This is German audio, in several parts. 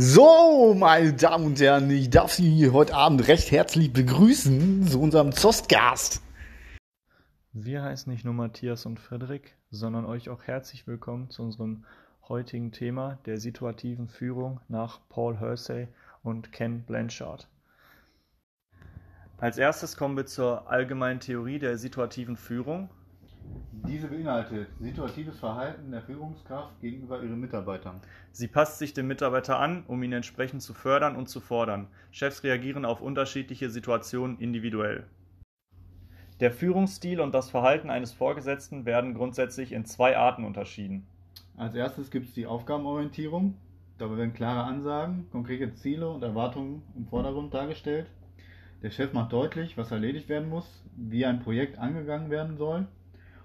So, meine Damen und Herren, ich darf Sie heute Abend recht herzlich begrüßen zu unserem Zostgast. Wir heißen nicht nur Matthias und Frederik, sondern euch auch herzlich willkommen zu unserem heutigen Thema der situativen Führung nach Paul Hersey und Ken Blanchard. Als erstes kommen wir zur allgemeinen Theorie der situativen Führung diese beinhaltet situatives Verhalten der Führungskraft gegenüber ihren Mitarbeitern. Sie passt sich dem Mitarbeiter an, um ihn entsprechend zu fördern und zu fordern. Chefs reagieren auf unterschiedliche Situationen individuell. Der Führungsstil und das Verhalten eines Vorgesetzten werden grundsätzlich in zwei Arten unterschieden. Als erstes gibt es die Aufgabenorientierung. Dabei werden klare Ansagen, konkrete Ziele und Erwartungen im Vordergrund dargestellt. Der Chef macht deutlich, was erledigt werden muss, wie ein Projekt angegangen werden soll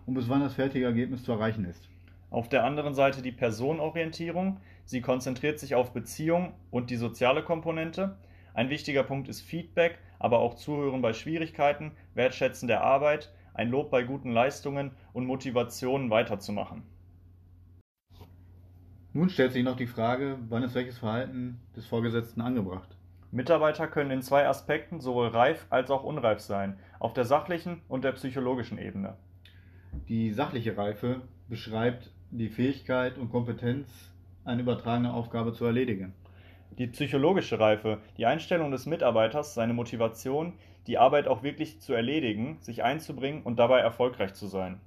und bis wann das fertige Ergebnis zu erreichen ist. Auf der anderen Seite die Personenorientierung. Sie konzentriert sich auf Beziehung und die soziale Komponente. Ein wichtiger Punkt ist Feedback, aber auch Zuhören bei Schwierigkeiten, Wertschätzen der Arbeit, ein Lob bei guten Leistungen und Motivation weiterzumachen. Nun stellt sich noch die Frage, wann ist welches Verhalten des Vorgesetzten angebracht? Mitarbeiter können in zwei Aspekten sowohl reif als auch unreif sein, auf der sachlichen und der psychologischen Ebene. Die sachliche Reife beschreibt die Fähigkeit und Kompetenz, eine übertragene Aufgabe zu erledigen. Die psychologische Reife, die Einstellung des Mitarbeiters, seine Motivation, die Arbeit auch wirklich zu erledigen, sich einzubringen und dabei erfolgreich zu sein.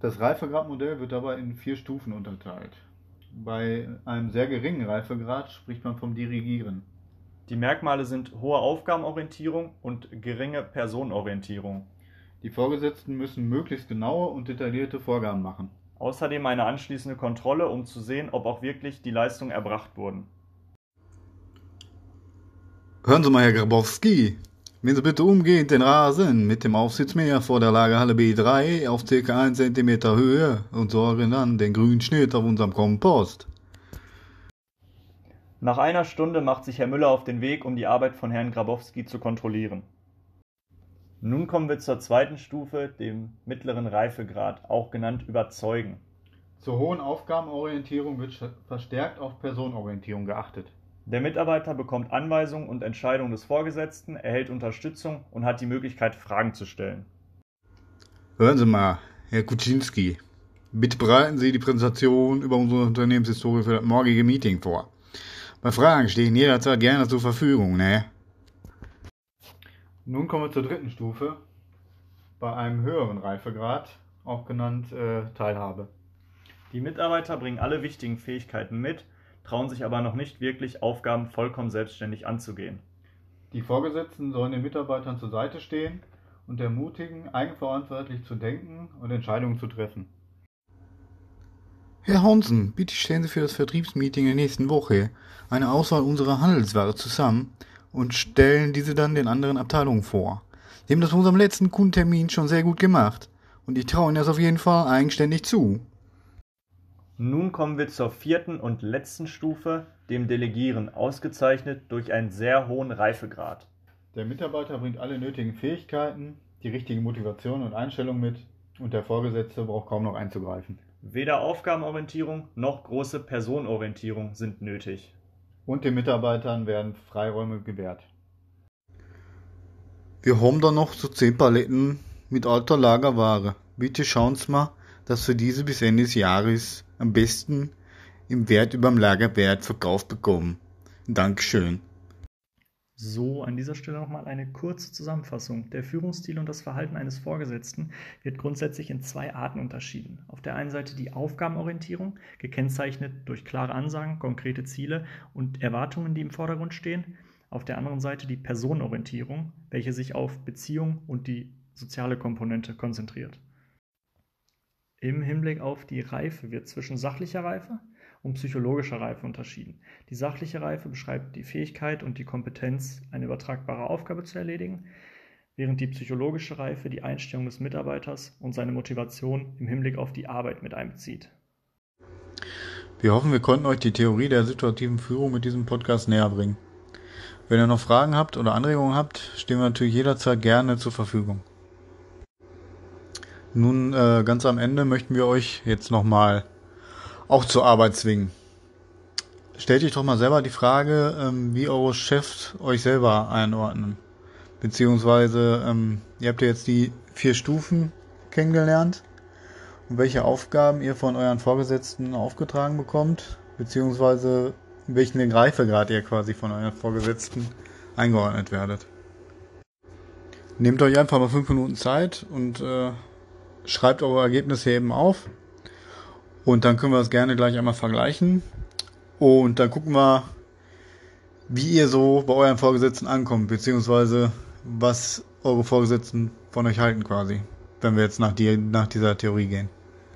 Das Reifegradmodell wird dabei in vier Stufen unterteilt. Bei einem sehr geringen Reifegrad spricht man vom Dirigieren. Die Merkmale sind hohe Aufgabenorientierung und geringe Personenorientierung. Die Vorgesetzten müssen möglichst genaue und detaillierte Vorgaben machen. Außerdem eine anschließende Kontrolle, um zu sehen, ob auch wirklich die Leistungen erbracht wurden. Hören Sie mal, Herr Grabowski. Wenn Sie bitte umgehend den Rasen mit dem Aufsitzmäher vor der Lagerhalle B3 auf ca. 1 cm Höhe und sorgen dann den grünen Schnitt auf unserem Kompost. Nach einer Stunde macht sich Herr Müller auf den Weg, um die Arbeit von Herrn Grabowski zu kontrollieren. Nun kommen wir zur zweiten Stufe, dem mittleren Reifegrad, auch genannt Überzeugen. Zur hohen Aufgabenorientierung wird verstärkt auf Personenorientierung geachtet. Der Mitarbeiter bekommt Anweisungen und Entscheidungen des Vorgesetzten, erhält Unterstützung und hat die Möglichkeit, Fragen zu stellen. Hören Sie mal, Herr Kuczynski. Bitte bereiten Sie die Präsentation über unsere Unternehmenshistorie für das morgige Meeting vor. Bei Fragen stehen jederzeit gerne zur Verfügung, ne? Nun kommen wir zur dritten Stufe, bei einem höheren Reifegrad, auch genannt äh, Teilhabe. Die Mitarbeiter bringen alle wichtigen Fähigkeiten mit, trauen sich aber noch nicht wirklich, Aufgaben vollkommen selbstständig anzugehen. Die Vorgesetzten sollen den Mitarbeitern zur Seite stehen und ermutigen, eigenverantwortlich zu denken und Entscheidungen zu treffen. Herr Honsen, bitte stellen Sie für das Vertriebsmeeting der nächsten Woche eine Auswahl unserer Handelsware zusammen und stellen diese dann den anderen Abteilungen vor. Sie haben das bei unserem letzten Kundentermin schon sehr gut gemacht und ich traue Ihnen das auf jeden Fall eigenständig zu. Nun kommen wir zur vierten und letzten Stufe, dem Delegieren, ausgezeichnet durch einen sehr hohen Reifegrad. Der Mitarbeiter bringt alle nötigen Fähigkeiten, die richtige Motivation und Einstellung mit und der Vorgesetzte braucht kaum noch einzugreifen. Weder Aufgabenorientierung noch große Personenorientierung sind nötig und den Mitarbeitern werden Freiräume gewährt. Wir haben da noch so 10 Paletten mit alter Lagerware. Bitte schauen Sie mal, dass wir diese bis Ende des Jahres am besten im Wert über dem Lagerwert verkauft bekommen. Dankeschön. So, an dieser Stelle nochmal eine kurze Zusammenfassung. Der Führungsstil und das Verhalten eines Vorgesetzten wird grundsätzlich in zwei Arten unterschieden. Auf der einen Seite die Aufgabenorientierung, gekennzeichnet durch klare Ansagen, konkrete Ziele und Erwartungen, die im Vordergrund stehen. Auf der anderen Seite die Personenorientierung, welche sich auf Beziehung und die soziale Komponente konzentriert. Im Hinblick auf die Reife wird zwischen sachlicher Reife, und psychologischer Reife unterschieden. Die sachliche Reife beschreibt die Fähigkeit und die Kompetenz, eine übertragbare Aufgabe zu erledigen, während die psychologische Reife die Einstellung des Mitarbeiters und seine Motivation im Hinblick auf die Arbeit mit einbezieht. Wir hoffen, wir konnten euch die Theorie der situativen Führung mit diesem Podcast näher bringen. Wenn ihr noch Fragen habt oder Anregungen habt, stehen wir natürlich jederzeit gerne zur Verfügung. Nun, äh, ganz am Ende möchten wir euch jetzt nochmal auch zur Arbeit zwingen. stellt euch doch mal selber die Frage, ähm, wie eure Chefs euch selber einordnen. Beziehungsweise, ähm, ihr habt ja jetzt die vier Stufen kennengelernt und welche Aufgaben ihr von euren Vorgesetzten aufgetragen bekommt, beziehungsweise welchen Reifegrad ihr quasi von euren Vorgesetzten eingeordnet werdet. Nehmt euch einfach mal fünf Minuten Zeit und äh, schreibt eure Ergebnisse eben auf. Und dann können wir das gerne gleich einmal vergleichen. Und dann gucken wir, wie ihr so bei euren Vorgesetzten ankommt, beziehungsweise was eure Vorgesetzten von euch halten quasi, wenn wir jetzt nach, die, nach dieser Theorie gehen.